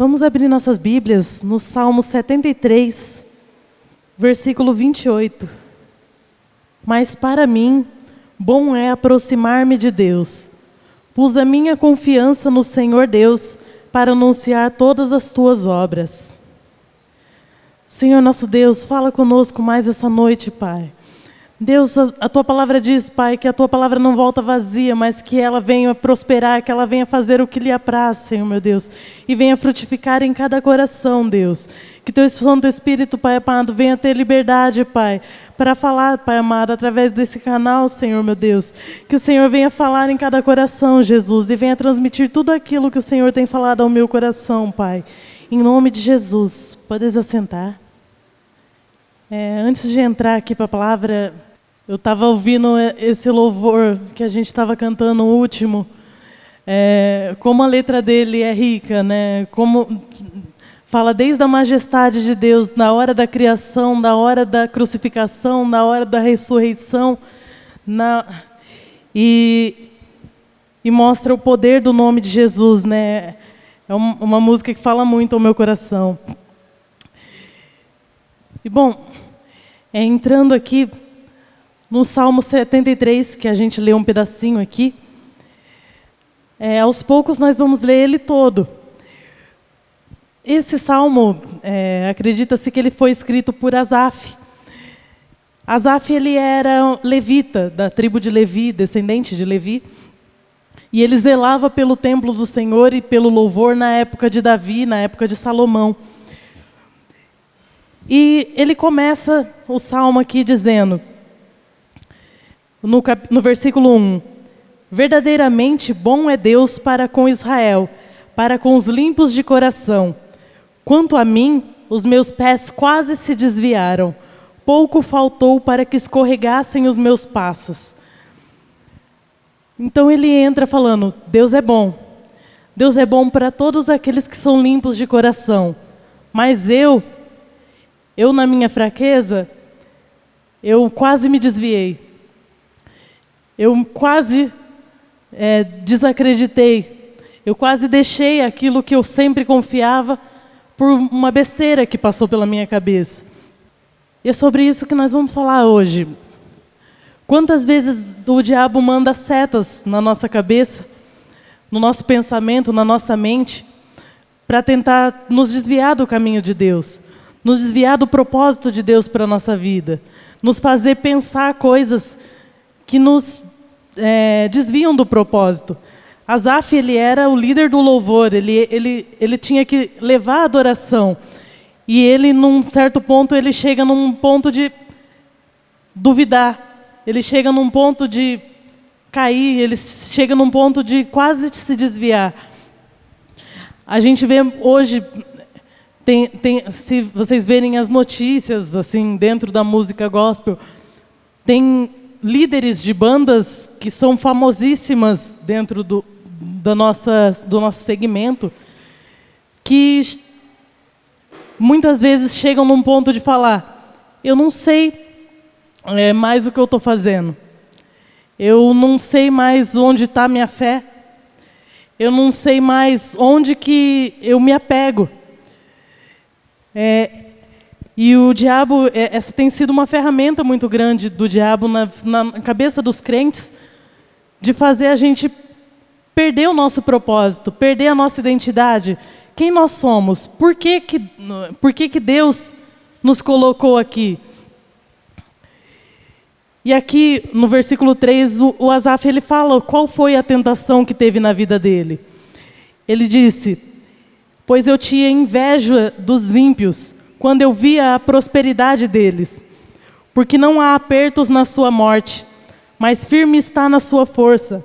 Vamos abrir nossas Bíblias no Salmo 73, versículo 28. Mas para mim, bom é aproximar-me de Deus. Pus a minha confiança no Senhor Deus para anunciar todas as tuas obras. Senhor nosso Deus, fala conosco mais essa noite, Pai. Deus, a, tua palavra diz, Pai, que a tua palavra não volta vazia, mas que ela venha prosperar, que ela venha fazer o que lhe apraz, Senhor meu Deus, e venha frutificar em cada coração, Deus. Que teu Santo Espírito, Pai amado, venha ter liberdade, Pai, para falar, Pai amado, através desse canal, Senhor meu Deus. Que o Senhor venha falar em cada coração, Jesus, e venha transmitir tudo aquilo que o Senhor tem falado ao meu coração, Pai. Em nome de Jesus. Podes assentar. É, antes de entrar aqui para a palavra, eu estava ouvindo esse louvor que a gente estava cantando, o último. É, como a letra dele é rica, né? Como fala desde a majestade de Deus, na hora da criação, na hora da crucificação, na hora da ressurreição, na, e, e mostra o poder do nome de Jesus, né? É uma música que fala muito ao meu coração. E bom, é, entrando aqui no Salmo 73, que a gente lê um pedacinho aqui, é, aos poucos nós vamos ler ele todo. Esse salmo, é, acredita-se que ele foi escrito por Asaf. Asaf ele era levita, da tribo de Levi, descendente de Levi, e ele zelava pelo templo do Senhor e pelo louvor na época de Davi, na época de Salomão. E ele começa o salmo aqui dizendo: no, cap, no versículo 1: Verdadeiramente bom é Deus para com Israel, para com os limpos de coração. Quanto a mim, os meus pés quase se desviaram, pouco faltou para que escorregassem os meus passos. Então ele entra falando: Deus é bom. Deus é bom para todos aqueles que são limpos de coração. Mas eu, eu na minha fraqueza, eu quase me desviei. Eu quase é, desacreditei. Eu quase deixei aquilo que eu sempre confiava por uma besteira que passou pela minha cabeça. E é sobre isso que nós vamos falar hoje. Quantas vezes o diabo manda setas na nossa cabeça, no nosso pensamento, na nossa mente, para tentar nos desviar do caminho de Deus, nos desviar do propósito de Deus para a nossa vida, nos fazer pensar coisas que nos é, desviam do propósito. Asaf ele era o líder do louvor, ele, ele, ele tinha que levar a adoração. E ele, num certo ponto, ele chega num ponto de duvidar. Ele chega num ponto de cair, ele chega num ponto de quase se desviar. A gente vê hoje, tem, tem, se vocês verem as notícias assim dentro da música gospel, tem líderes de bandas que são famosíssimas dentro do, da nossa, do nosso segmento, que muitas vezes chegam num ponto de falar: eu não sei é, mais o que eu estou fazendo, eu não sei mais onde está a minha fé, eu não sei mais onde que eu me apego. É, e o diabo, é, essa tem sido uma ferramenta muito grande do diabo na, na cabeça dos crentes, de fazer a gente perder o nosso propósito, perder a nossa identidade. Quem nós somos? Por que, que, por que, que Deus nos colocou aqui? E aqui no versículo 3, o, o Asaf ele fala qual foi a tentação que teve na vida dele. Ele disse: Pois eu tinha inveja dos ímpios quando eu via a prosperidade deles. Porque não há apertos na sua morte, mas firme está na sua força.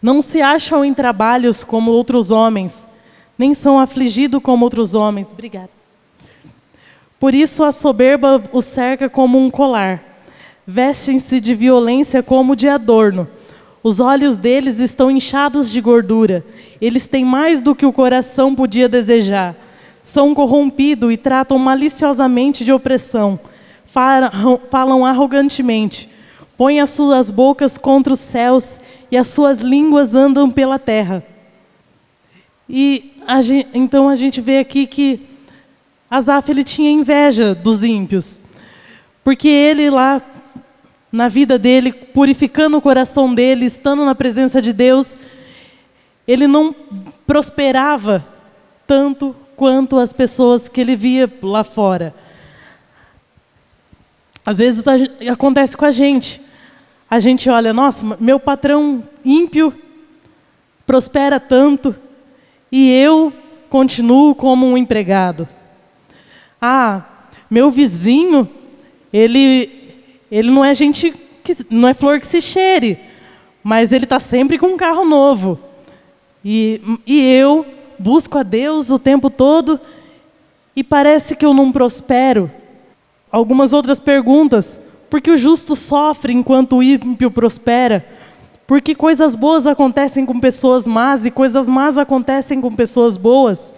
Não se acham em trabalhos como outros homens, nem são afligidos como outros homens. Obrigada. Por isso a soberba os cerca como um colar. Vestem-se de violência como de adorno. Os olhos deles estão inchados de gordura. Eles têm mais do que o coração podia desejar são corrompidos e tratam maliciosamente de opressão, falam arrogantemente, põem as suas bocas contra os céus e as suas línguas andam pela terra. E a gente, então a gente vê aqui que Asaf ele tinha inveja dos ímpios, porque ele lá na vida dele, purificando o coração dele, estando na presença de Deus, ele não prosperava tanto quanto as pessoas que ele via lá fora. Às vezes acontece com a gente. A gente olha, nossa, meu patrão ímpio prospera tanto e eu continuo como um empregado. Ah, meu vizinho, ele ele não é gente que não é flor que se cheire, mas ele está sempre com um carro novo. E, e eu busco a Deus o tempo todo e parece que eu não prospero. Algumas outras perguntas. Por que o justo sofre enquanto o ímpio prospera? Por que coisas boas acontecem com pessoas más e coisas más acontecem com pessoas boas?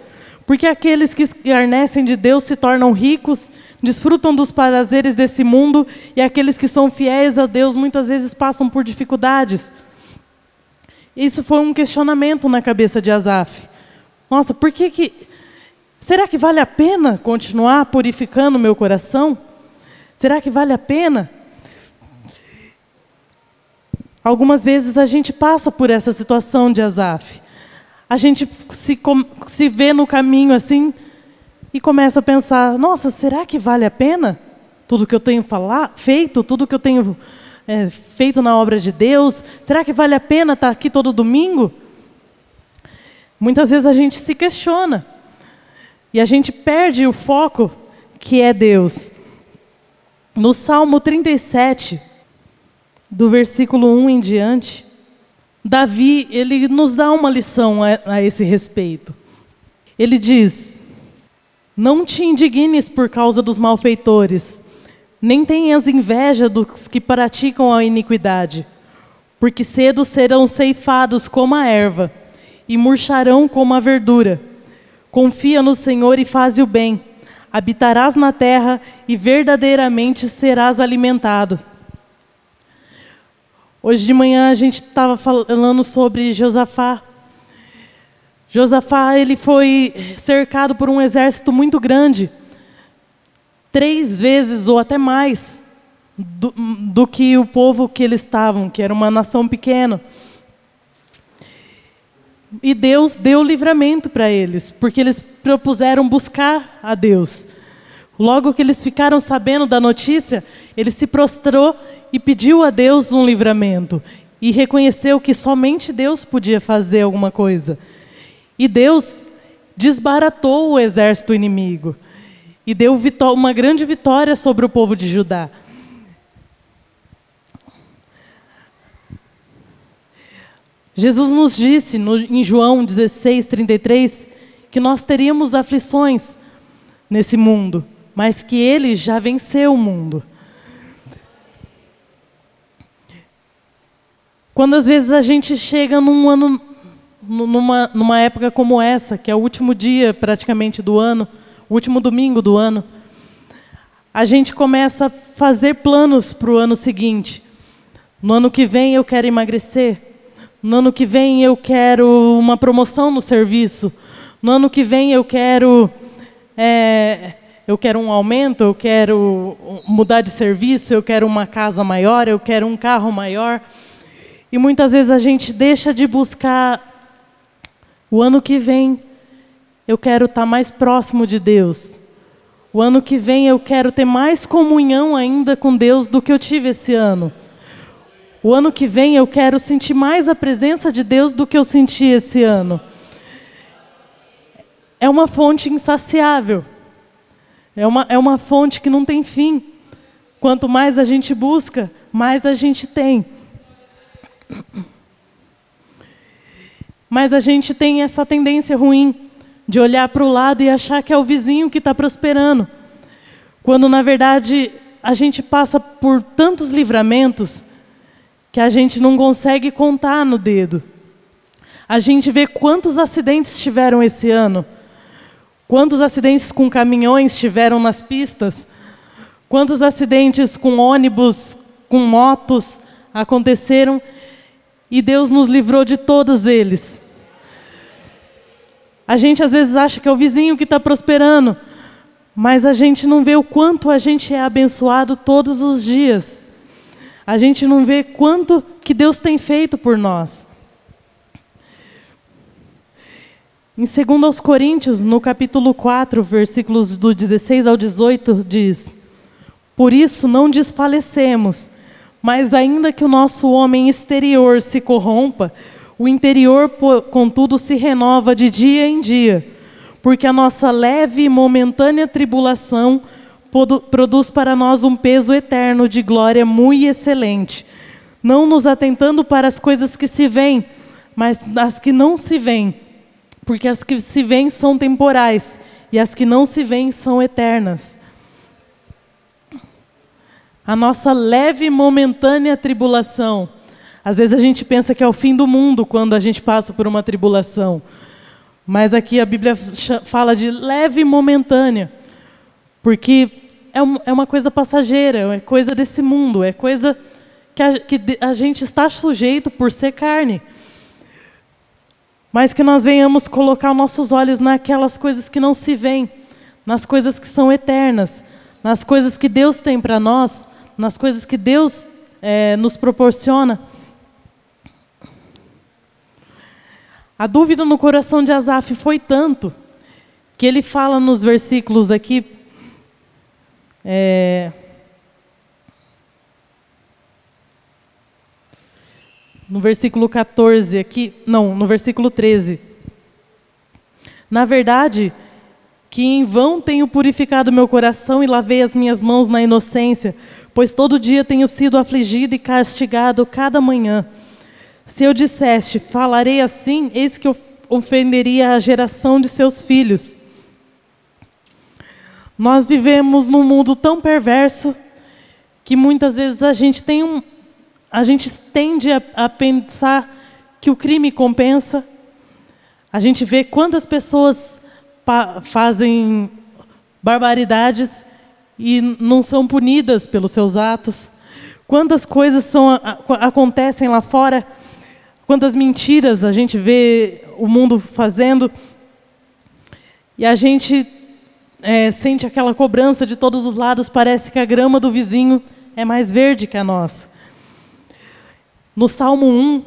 Porque aqueles que escarnecem de Deus se tornam ricos, desfrutam dos prazeres desse mundo, e aqueles que são fiéis a Deus muitas vezes passam por dificuldades. Isso foi um questionamento na cabeça de Asaf. Nossa, por que que. Será que vale a pena continuar purificando meu coração? Será que vale a pena? Algumas vezes a gente passa por essa situação de Asaf a gente se, se vê no caminho assim e começa a pensar: nossa, será que vale a pena tudo que eu tenho falar, feito, tudo que eu tenho é, feito na obra de Deus? Será que vale a pena estar aqui todo domingo? Muitas vezes a gente se questiona e a gente perde o foco que é Deus. No Salmo 37, do versículo 1 em diante, Davi, ele nos dá uma lição a, a esse respeito. Ele diz: Não te indignes por causa dos malfeitores, nem tenhas inveja dos que praticam a iniquidade, porque cedo serão ceifados como a erva, e murcharão como a verdura. Confia no Senhor e faze o bem, habitarás na terra e verdadeiramente serás alimentado. Hoje de manhã a gente estava falando sobre Josafá. Josafá ele foi cercado por um exército muito grande, três vezes ou até mais do, do que o povo que eles estavam, que era uma nação pequena. E Deus deu livramento para eles, porque eles propuseram buscar a Deus. Logo que eles ficaram sabendo da notícia, ele se prostrou e pediu a Deus um livramento e reconheceu que somente Deus podia fazer alguma coisa. E Deus desbaratou o exército inimigo e deu uma grande vitória sobre o povo de Judá. Jesus nos disse no, em João 16, 33, que nós teríamos aflições nesse mundo, mas que Ele já venceu o mundo. Quando às vezes a gente chega num ano, numa, numa época como essa, que é o último dia praticamente do ano, o último domingo do ano, a gente começa a fazer planos para o ano seguinte. No ano que vem eu quero emagrecer. No ano que vem eu quero uma promoção no serviço. No ano que vem eu quero é, eu quero um aumento, eu quero mudar de serviço, eu quero uma casa maior, eu quero um carro maior. E muitas vezes a gente deixa de buscar o ano que vem eu quero estar mais próximo de Deus. O ano que vem eu quero ter mais comunhão ainda com Deus do que eu tive esse ano. O ano que vem eu quero sentir mais a presença de Deus do que eu senti esse ano. É uma fonte insaciável. É uma, é uma fonte que não tem fim. Quanto mais a gente busca, mais a gente tem. Mas a gente tem essa tendência ruim de olhar para o lado e achar que é o vizinho que está prosperando. Quando, na verdade, a gente passa por tantos livramentos que a gente não consegue contar no dedo. A gente vê quantos acidentes tiveram esse ano, quantos acidentes com caminhões tiveram nas pistas, quantos acidentes com ônibus, com motos aconteceram e Deus nos livrou de todos eles. A gente às vezes acha que é o vizinho que está prosperando, mas a gente não vê o quanto a gente é abençoado todos os dias. A gente não vê quanto que Deus tem feito por nós. Em 2 Coríntios, no capítulo 4, versículos do 16 ao 18, diz: Por isso não desfalecemos, mas ainda que o nosso homem exterior se corrompa, o interior, contudo, se renova de dia em dia, porque a nossa leve e momentânea tribulação produz para nós um peso eterno de glória muito excelente, não nos atentando para as coisas que se veem, mas as que não se veem porque as que se veem são temporais e as que não se veem são eternas. A nossa leve e momentânea tribulação. Às vezes a gente pensa que é o fim do mundo quando a gente passa por uma tribulação. Mas aqui a Bíblia fala de leve e momentânea. Porque é, é uma coisa passageira, é coisa desse mundo, é coisa que a, que a gente está sujeito por ser carne mas que nós venhamos colocar nossos olhos naquelas coisas que não se veem, nas coisas que são eternas, nas coisas que Deus tem para nós, nas coisas que Deus é, nos proporciona. A dúvida no coração de Asaf foi tanto que ele fala nos versículos aqui. É, no versículo 14 aqui, não, no versículo 13. Na verdade, que em vão tenho purificado meu coração e lavei as minhas mãos na inocência, pois todo dia tenho sido afligido e castigado cada manhã. Se eu disseste, falarei assim, eis que eu ofenderia a geração de seus filhos. Nós vivemos num mundo tão perverso que muitas vezes a gente tem um, a gente tende a, a pensar que o crime compensa. A gente vê quantas pessoas fazem barbaridades e não são punidas pelos seus atos. Quantas coisas são, acontecem lá fora, quantas mentiras a gente vê o mundo fazendo, e a gente é, sente aquela cobrança de todos os lados, parece que a grama do vizinho é mais verde que a nossa. No Salmo 1,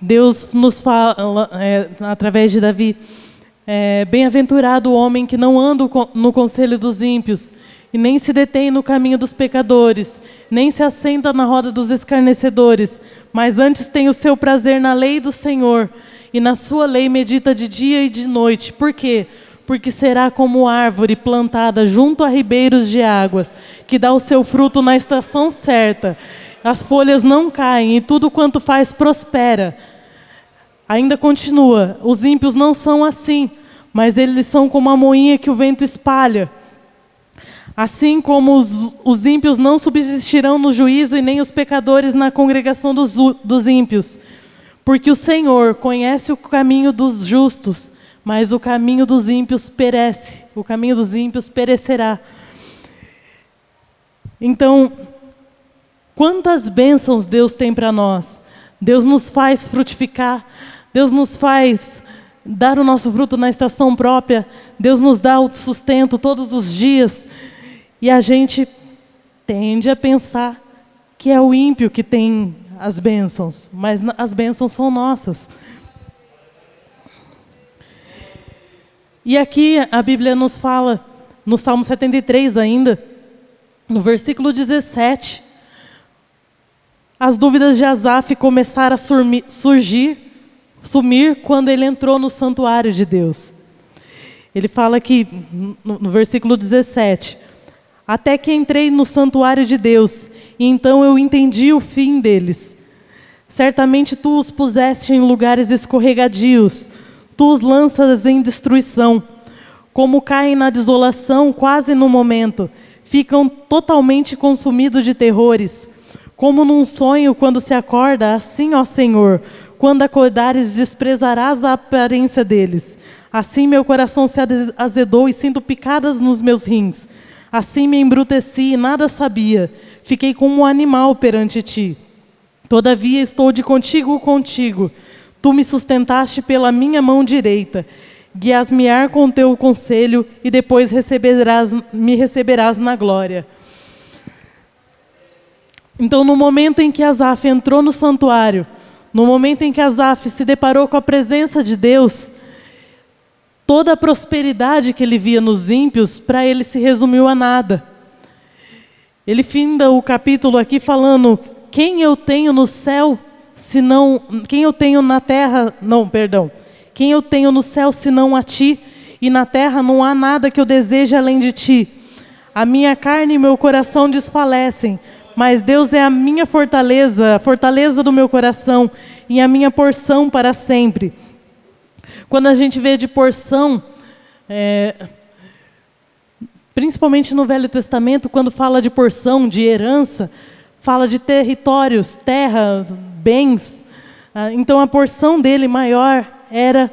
Deus nos fala, é, através de Davi, é, Bem-aventurado o homem que não anda no conselho dos ímpios, e nem se detém no caminho dos pecadores, nem se assenta na roda dos escarnecedores, mas antes tem o seu prazer na lei do Senhor, e na sua lei medita de dia e de noite. Por quê? Porque será como árvore plantada junto a ribeiros de águas, que dá o seu fruto na estação certa as folhas não caem e tudo quanto faz prospera. Ainda continua: os ímpios não são assim, mas eles são como a moinha que o vento espalha. Assim como os, os ímpios não subsistirão no juízo e nem os pecadores na congregação dos, dos ímpios. Porque o Senhor conhece o caminho dos justos, mas o caminho dos ímpios perece, o caminho dos ímpios perecerá. Então, Quantas bênçãos Deus tem para nós. Deus nos faz frutificar, Deus nos faz dar o nosso fruto na estação própria, Deus nos dá o sustento todos os dias. E a gente tende a pensar que é o ímpio que tem as bênçãos, mas as bênçãos são nossas. E aqui a Bíblia nos fala, no Salmo 73 ainda, no versículo 17, as dúvidas de Asaf começaram a surgir, sumir quando ele entrou no santuário de Deus. Ele fala aqui no, no versículo 17: Até que entrei no santuário de Deus, e então eu entendi o fim deles. Certamente tu os puseste em lugares escorregadios, tu os lanças em destruição. Como caem na desolação quase no momento, ficam totalmente consumidos de terrores. Como num sonho, quando se acorda, assim, ó Senhor, quando acordares, desprezarás a aparência deles. Assim meu coração se azedou e sinto picadas nos meus rins. Assim me embruteci e nada sabia. Fiquei como um animal perante ti. Todavia estou de contigo contigo. Tu me sustentaste pela minha mão direita. Guias-me-ar com teu conselho e depois receberás, me receberás na glória. Então, no momento em que Asaf entrou no santuário, no momento em que Asaf se deparou com a presença de Deus, toda a prosperidade que ele via nos ímpios, para ele se resumiu a nada. Ele finda o capítulo aqui falando: quem eu tenho no céu, se não, quem eu tenho na terra, não, perdão, quem eu tenho no céu senão a ti, e na terra não há nada que eu deseje além de ti. A minha carne e meu coração desfalecem, mas Deus é a minha fortaleza, a fortaleza do meu coração e a minha porção para sempre. Quando a gente vê de porção, é, principalmente no Velho Testamento, quando fala de porção, de herança, fala de territórios, terra, bens. Ah, então a porção dele maior era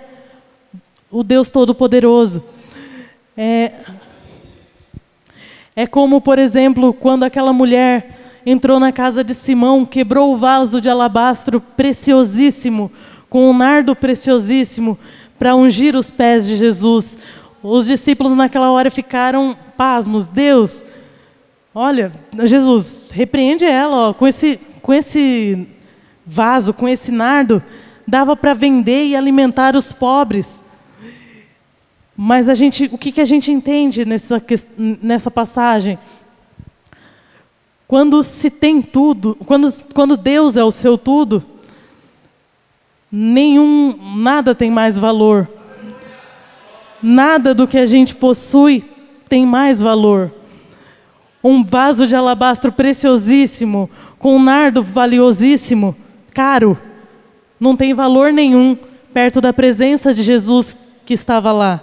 o Deus Todo-Poderoso. É, é como, por exemplo, quando aquela mulher entrou na casa de Simão, quebrou o vaso de alabastro preciosíssimo, com um nardo preciosíssimo, para ungir os pés de Jesus. Os discípulos naquela hora ficaram pasmos. Deus, olha, Jesus, repreende ela, ó, com esse, com esse vaso, com esse nardo, dava para vender e alimentar os pobres. Mas a gente, o que, que a gente entende nessa, nessa passagem? Quando se tem tudo, quando, quando Deus é o seu tudo, nenhum, nada tem mais valor. Nada do que a gente possui tem mais valor. Um vaso de alabastro preciosíssimo, com um nardo valiosíssimo, caro, não tem valor nenhum perto da presença de Jesus que estava lá.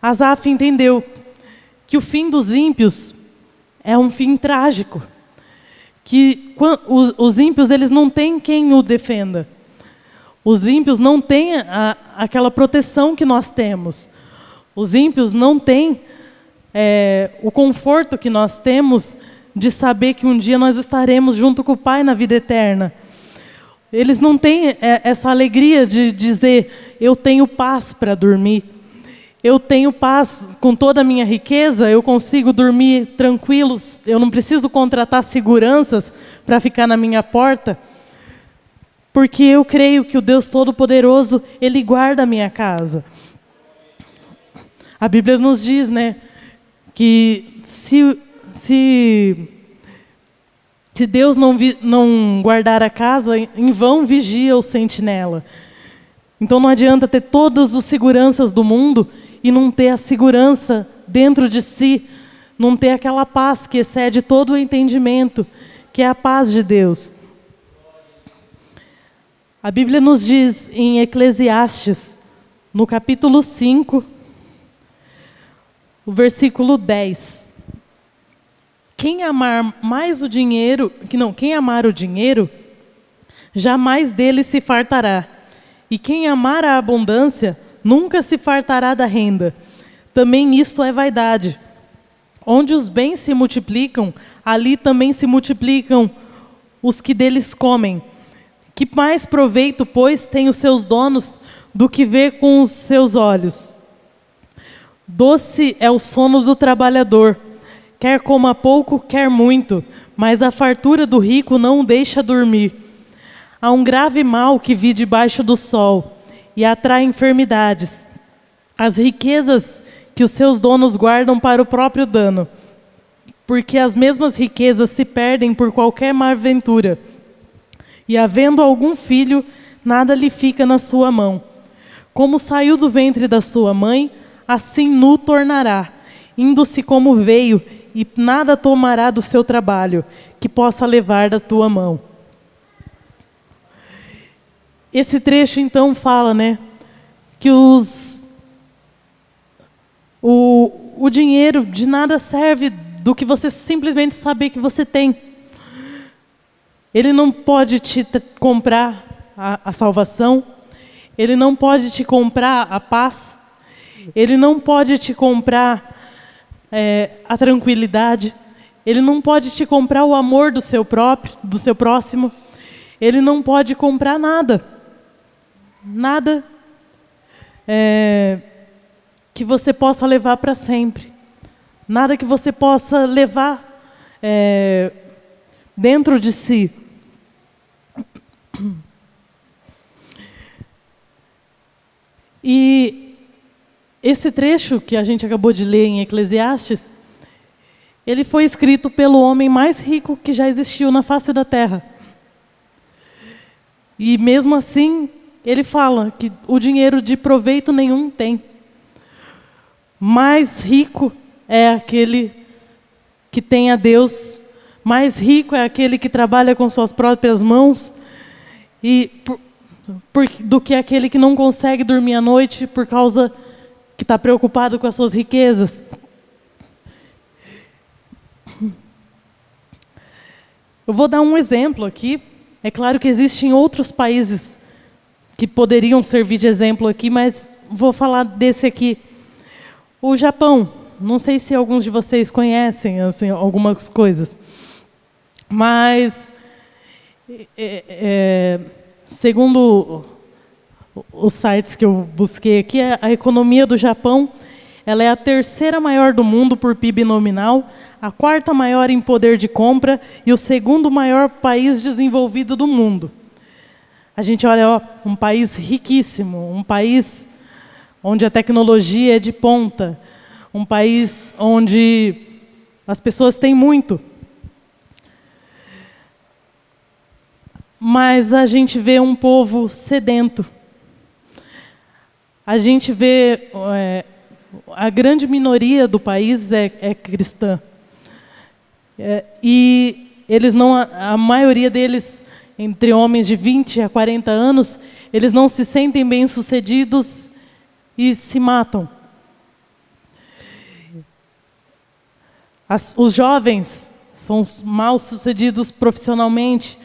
Asaf entendeu que o fim dos ímpios é um fim trágico, que os ímpios eles não têm quem o defenda. Os ímpios não têm a, aquela proteção que nós temos. Os ímpios não têm é, o conforto que nós temos de saber que um dia nós estaremos junto com o Pai na vida eterna. Eles não têm é, essa alegria de dizer, eu tenho paz para dormir eu tenho paz com toda a minha riqueza, eu consigo dormir tranquilo, eu não preciso contratar seguranças para ficar na minha porta, porque eu creio que o Deus Todo-Poderoso, Ele guarda a minha casa. A Bíblia nos diz, né, que se, se, se Deus não, vi, não guardar a casa, em vão vigia o sentinela. Então não adianta ter todas as seguranças do mundo e não ter a segurança dentro de si, não ter aquela paz que excede todo o entendimento, que é a paz de Deus. A Bíblia nos diz em Eclesiastes, no capítulo 5, o versículo 10. Quem amar mais o dinheiro, que não, quem amar o dinheiro, jamais dele se fartará. E quem amar a abundância, nunca se fartará da renda. Também isto é vaidade. Onde os bens se multiplicam, ali também se multiplicam os que deles comem. Que mais proveito, pois, têm os seus donos do que ver com os seus olhos? Doce é o sono do trabalhador, quer coma pouco, quer muito, mas a fartura do rico não o deixa dormir. Há um grave mal que vi debaixo do sol e atrai enfermidades. As riquezas que os seus donos guardam para o próprio dano, porque as mesmas riquezas se perdem por qualquer má ventura. E havendo algum filho, nada lhe fica na sua mão. Como saiu do ventre da sua mãe, assim nu tornará, indo-se como veio, e nada tomará do seu trabalho, que possa levar da tua mão. Esse trecho então fala, né, que os o, o dinheiro de nada serve do que você simplesmente saber que você tem. Ele não pode te comprar a, a salvação, ele não pode te comprar a paz, ele não pode te comprar é, a tranquilidade, ele não pode te comprar o amor do seu próprio, do seu próximo, ele não pode comprar nada. Nada é, que você possa levar para sempre. Nada que você possa levar é, dentro de si. E esse trecho que a gente acabou de ler em Eclesiastes, ele foi escrito pelo homem mais rico que já existiu na face da terra. E mesmo assim, ele fala que o dinheiro de proveito nenhum tem. Mais rico é aquele que tem a Deus, mais rico é aquele que trabalha com suas próprias mãos, e por, por, do que aquele que não consegue dormir à noite por causa que está preocupado com as suas riquezas. Eu vou dar um exemplo aqui. É claro que existem outros países que poderiam servir de exemplo aqui, mas vou falar desse aqui. O Japão. Não sei se alguns de vocês conhecem assim, algumas coisas, mas é, é, segundo os sites que eu busquei aqui, a economia do Japão ela é a terceira maior do mundo por PIB nominal, a quarta maior em poder de compra e o segundo maior país desenvolvido do mundo. A gente olha, ó, um país riquíssimo, um país onde a tecnologia é de ponta, um país onde as pessoas têm muito. Mas a gente vê um povo sedento. A gente vê é, a grande minoria do país é, é cristã. É, e eles não, a maioria deles, entre homens de 20 a 40 anos, eles não se sentem bem-sucedidos e se matam. As, os jovens são mal-sucedidos profissionalmente.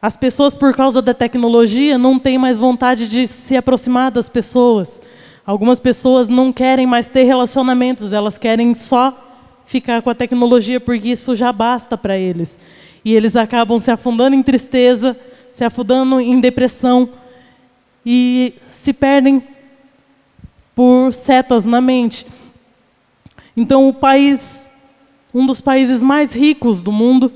As pessoas, por causa da tecnologia, não têm mais vontade de se aproximar das pessoas. Algumas pessoas não querem mais ter relacionamentos, elas querem só ficar com a tecnologia porque isso já basta para eles. E eles acabam se afundando em tristeza, se afundando em depressão e se perdem por setas na mente. Então, o país, um dos países mais ricos do mundo,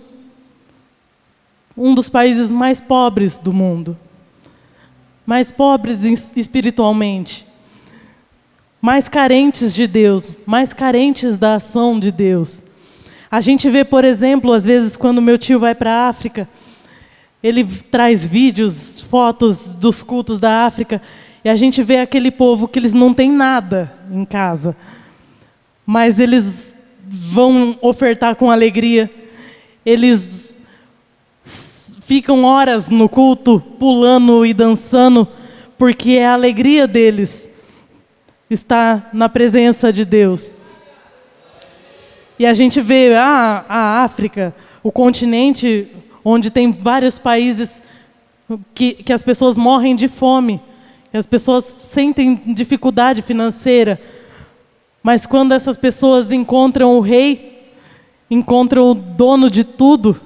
um dos países mais pobres do mundo, mais pobres espiritualmente, mais carentes de Deus, mais carentes da ação de Deus. A gente vê, por exemplo, às vezes quando meu tio vai para a África, ele traz vídeos, fotos dos cultos da África, e a gente vê aquele povo que eles não têm nada em casa mas eles vão ofertar com alegria. Eles ficam horas no culto, pulando e dançando, porque é a alegria deles está na presença de Deus. E a gente vê ah, a África, o continente onde tem vários países que, que as pessoas morrem de fome, que as pessoas sentem dificuldade financeira, mas quando essas pessoas encontram o rei, encontram o dono de tudo,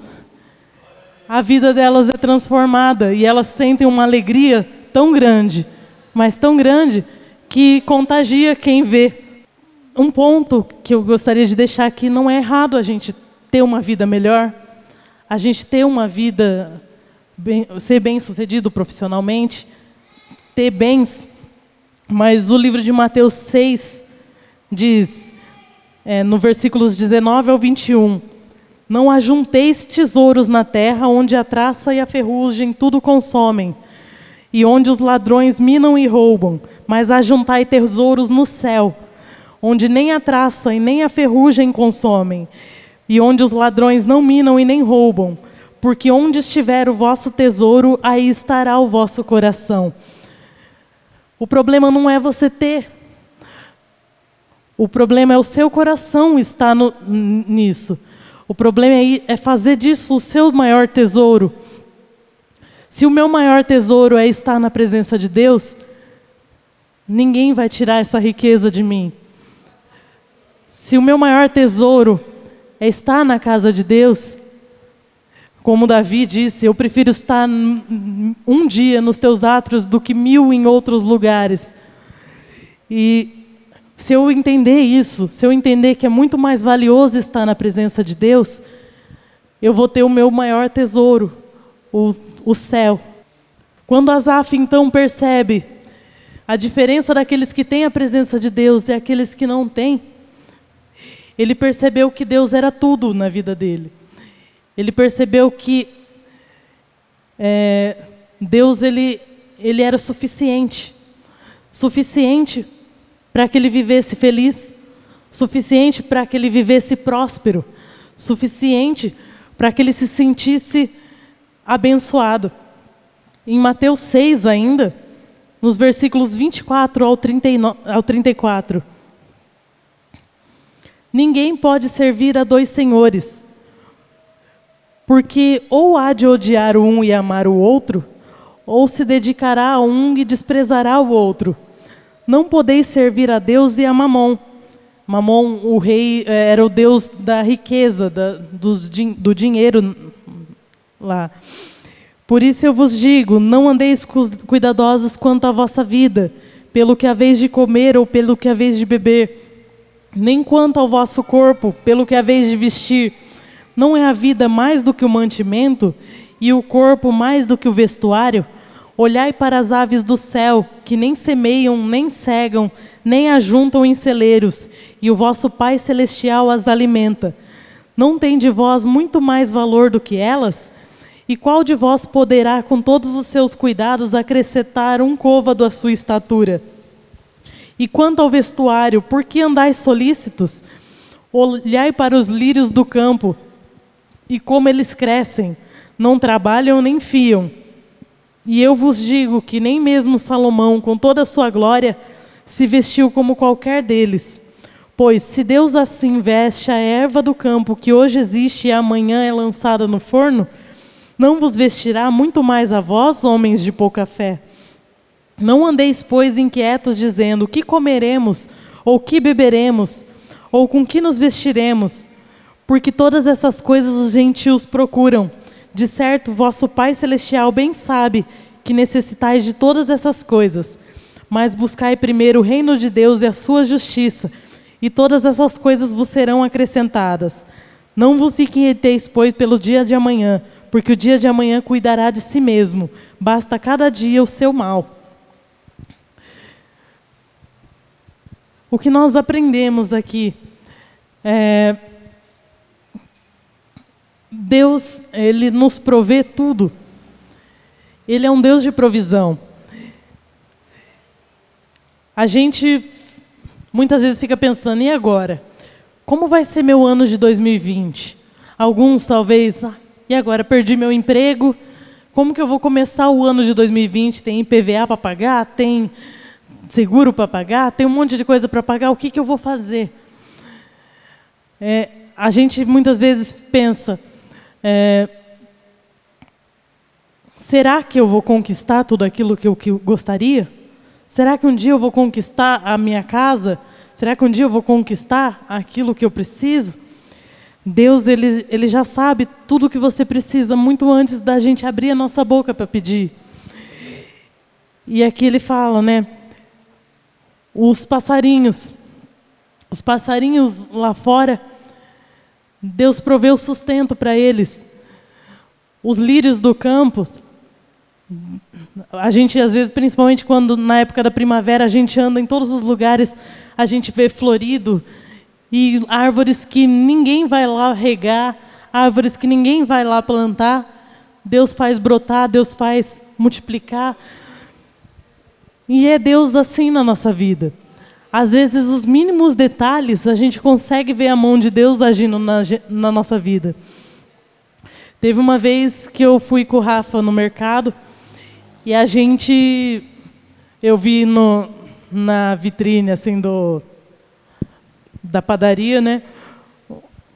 a vida delas é transformada e elas sentem uma alegria tão grande, mas tão grande, que contagia quem vê. Um ponto que eu gostaria de deixar aqui: não é errado a gente ter uma vida melhor, a gente ter uma vida, bem, ser bem sucedido profissionalmente, ter bens, mas o livro de Mateus 6, diz, é, no versículos 19 ao 21, Não ajunteis tesouros na terra, onde a traça e a ferrugem tudo consomem, e onde os ladrões minam e roubam, mas ajuntai tesouros no céu, onde nem a traça e nem a ferrugem consomem, e onde os ladrões não minam e nem roubam, porque onde estiver o vosso tesouro, aí estará o vosso coração. O problema não é você ter, o problema é o seu coração estar no, nisso. O problema é, é fazer disso o seu maior tesouro. Se o meu maior tesouro é estar na presença de Deus, ninguém vai tirar essa riqueza de mim. Se o meu maior tesouro é estar na casa de Deus. Como Davi disse, eu prefiro estar um dia nos teus átrios do que mil em outros lugares. E se eu entender isso, se eu entender que é muito mais valioso estar na presença de Deus, eu vou ter o meu maior tesouro, o, o céu. Quando Asaf então percebe a diferença daqueles que têm a presença de Deus e aqueles que não têm, ele percebeu que Deus era tudo na vida dele. Ele percebeu que é, Deus ele, ele era suficiente, suficiente para que ele vivesse feliz, suficiente para que ele vivesse próspero, suficiente para que ele se sentisse abençoado. Em Mateus 6 ainda, nos versículos 24 ao, 39, ao 34. Ninguém pode servir a dois senhores, porque ou há de odiar um e amar o outro, ou se dedicará a um e desprezará o outro. Não podeis servir a Deus e a Mamon. Mamon, o rei, eh, era o deus da riqueza, da, do, do dinheiro lá. Por isso eu vos digo: não andeis cuidadosos quanto à vossa vida, pelo que haveis de comer ou pelo que haveis de beber, nem quanto ao vosso corpo, pelo que haveis de vestir. Não é a vida mais do que o mantimento, e o corpo mais do que o vestuário? Olhai para as aves do céu, que nem semeiam, nem cegam, nem ajuntam em celeiros, e o vosso Pai Celestial as alimenta. Não tem de vós muito mais valor do que elas? E qual de vós poderá, com todos os seus cuidados, acrescentar um côvado à sua estatura? E quanto ao vestuário, por que andais solícitos? Olhai para os lírios do campo, e como eles crescem, não trabalham nem fiam. E eu vos digo que nem mesmo Salomão, com toda a sua glória, se vestiu como qualquer deles. Pois se Deus assim veste a erva do campo, que hoje existe e amanhã é lançada no forno, não vos vestirá muito mais a vós, homens de pouca fé? Não andeis, pois, inquietos, dizendo: que comeremos, ou que beberemos, ou com que nos vestiremos? Porque todas essas coisas os gentios procuram. De certo, vosso Pai Celestial bem sabe que necessitais de todas essas coisas. Mas buscai primeiro o reino de Deus e a sua justiça, e todas essas coisas vos serão acrescentadas. Não vos inquieteis, pois, pelo dia de amanhã, porque o dia de amanhã cuidará de si mesmo. Basta cada dia o seu mal. O que nós aprendemos aqui é Deus, ele nos provê tudo. Ele é um Deus de provisão. A gente muitas vezes fica pensando, e agora? Como vai ser meu ano de 2020? Alguns talvez, ah, e agora perdi meu emprego. Como que eu vou começar o ano de 2020? Tem IPVA para pagar? Tem seguro para pagar? Tem um monte de coisa para pagar. O que, que eu vou fazer? É, a gente muitas vezes pensa: é, será que eu vou conquistar tudo aquilo que eu, que eu gostaria? Será que um dia eu vou conquistar a minha casa? Será que um dia eu vou conquistar aquilo que eu preciso? Deus ele, ele já sabe tudo o que você precisa muito antes da gente abrir a nossa boca para pedir. E aqui ele fala, né? Os passarinhos, os passarinhos lá fora, Deus proveu sustento para eles. Os lírios do campo, a gente às vezes, principalmente quando na época da primavera a gente anda em todos os lugares, a gente vê florido, e árvores que ninguém vai lá regar, árvores que ninguém vai lá plantar, Deus faz brotar, Deus faz multiplicar. E é Deus assim na nossa vida. Às vezes, os mínimos detalhes, a gente consegue ver a mão de Deus agindo na, na nossa vida. Teve uma vez que eu fui com o Rafa no mercado e a gente. Eu vi no, na vitrine assim do, da padaria, né?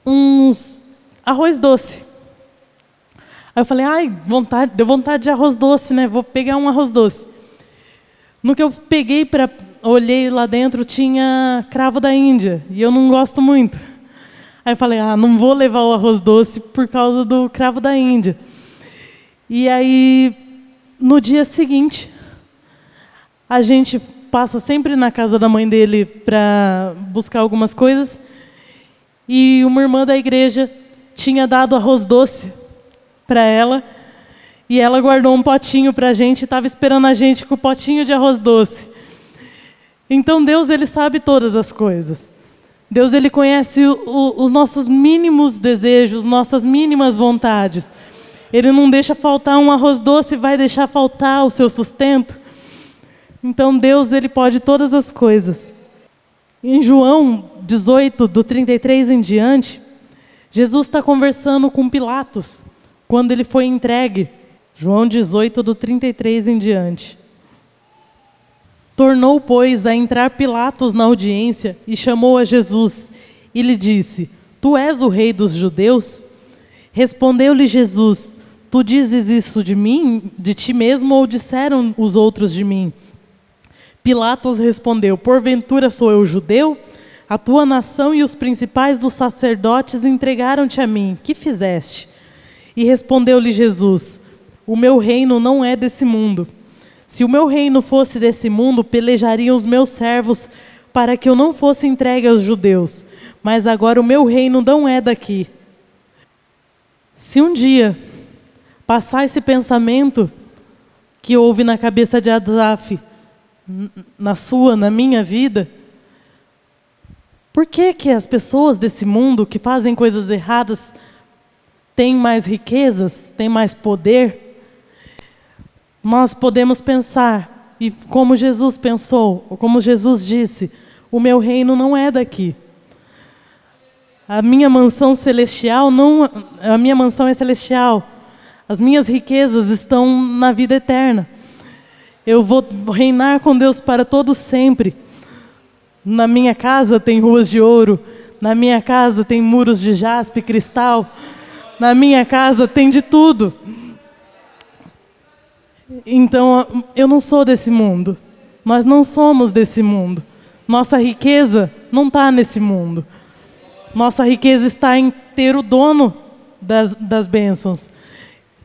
Uns arroz doce. Aí eu falei, ai, vontade, deu vontade de arroz doce, né? Vou pegar um arroz doce. No que eu peguei para olhei lá dentro tinha cravo da Índia e eu não gosto muito. Aí eu falei, ah, não vou levar o arroz doce por causa do cravo da Índia. E aí, no dia seguinte, a gente passa sempre na casa da mãe dele para buscar algumas coisas. E uma irmã da igreja tinha dado arroz doce para ela. E ela guardou um potinho para a gente estava esperando a gente com o potinho de arroz doce. Então Deus ele sabe todas as coisas. Deus ele conhece o, o, os nossos mínimos desejos, nossas mínimas vontades. Ele não deixa faltar um arroz doce, vai deixar faltar o seu sustento. Então Deus ele pode todas as coisas. Em João 18, do 33 em diante, Jesus está conversando com Pilatos quando ele foi entregue. João 18, do 33 em diante. Tornou, pois, a entrar Pilatos na audiência e chamou a Jesus e lhe disse: Tu és o rei dos judeus? Respondeu-lhe Jesus: Tu dizes isso de mim, de ti mesmo, ou disseram os outros de mim? Pilatos respondeu: Porventura sou eu judeu? A tua nação e os principais dos sacerdotes entregaram-te a mim. Que fizeste? E respondeu-lhe Jesus: O meu reino não é desse mundo. Se o meu reino fosse desse mundo, pelejariam os meus servos para que eu não fosse entregue aos judeus. Mas agora o meu reino não é daqui. Se um dia passar esse pensamento que houve na cabeça de Adaf, na sua, na minha vida, por que, que as pessoas desse mundo que fazem coisas erradas têm mais riquezas, têm mais poder? Nós podemos pensar, e como Jesus pensou, ou como Jesus disse, o meu reino não é daqui. A minha mansão celestial não, a minha mansão é celestial. As minhas riquezas estão na vida eterna. Eu vou reinar com Deus para todo sempre. Na minha casa tem ruas de ouro, na minha casa tem muros de jaspe cristal. Na minha casa tem de tudo. Então, eu não sou desse mundo. Nós não somos desse mundo. Nossa riqueza não está nesse mundo. Nossa riqueza está em ter o dono das, das bênçãos.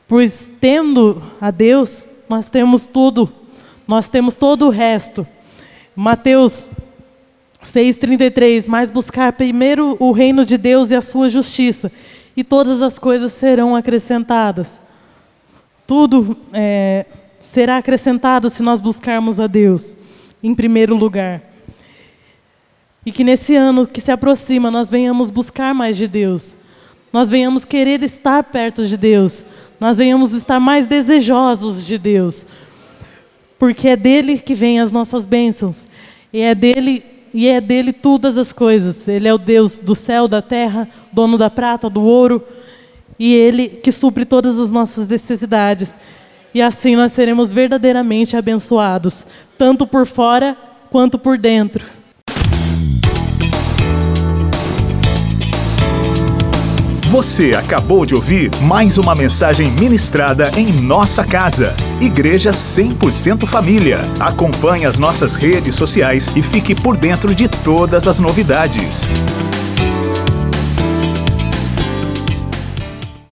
Pois tendo a Deus, nós temos tudo. Nós temos todo o resto. Mateus 6,33: Mas buscar primeiro o reino de Deus e a sua justiça, e todas as coisas serão acrescentadas. Tudo é, será acrescentado se nós buscarmos a Deus em primeiro lugar. E que nesse ano que se aproxima nós venhamos buscar mais de Deus. Nós venhamos querer estar perto de Deus. Nós venhamos estar mais desejosos de Deus. Porque é dele que vêm as nossas bênçãos. E é dele e é dele todas as coisas. Ele é o Deus do céu, da terra, dono da prata, do ouro, e ele que supre todas as nossas necessidades. E assim nós seremos verdadeiramente abençoados, tanto por fora quanto por dentro. Você acabou de ouvir mais uma mensagem ministrada em nossa casa. Igreja 100% Família. Acompanhe as nossas redes sociais e fique por dentro de todas as novidades.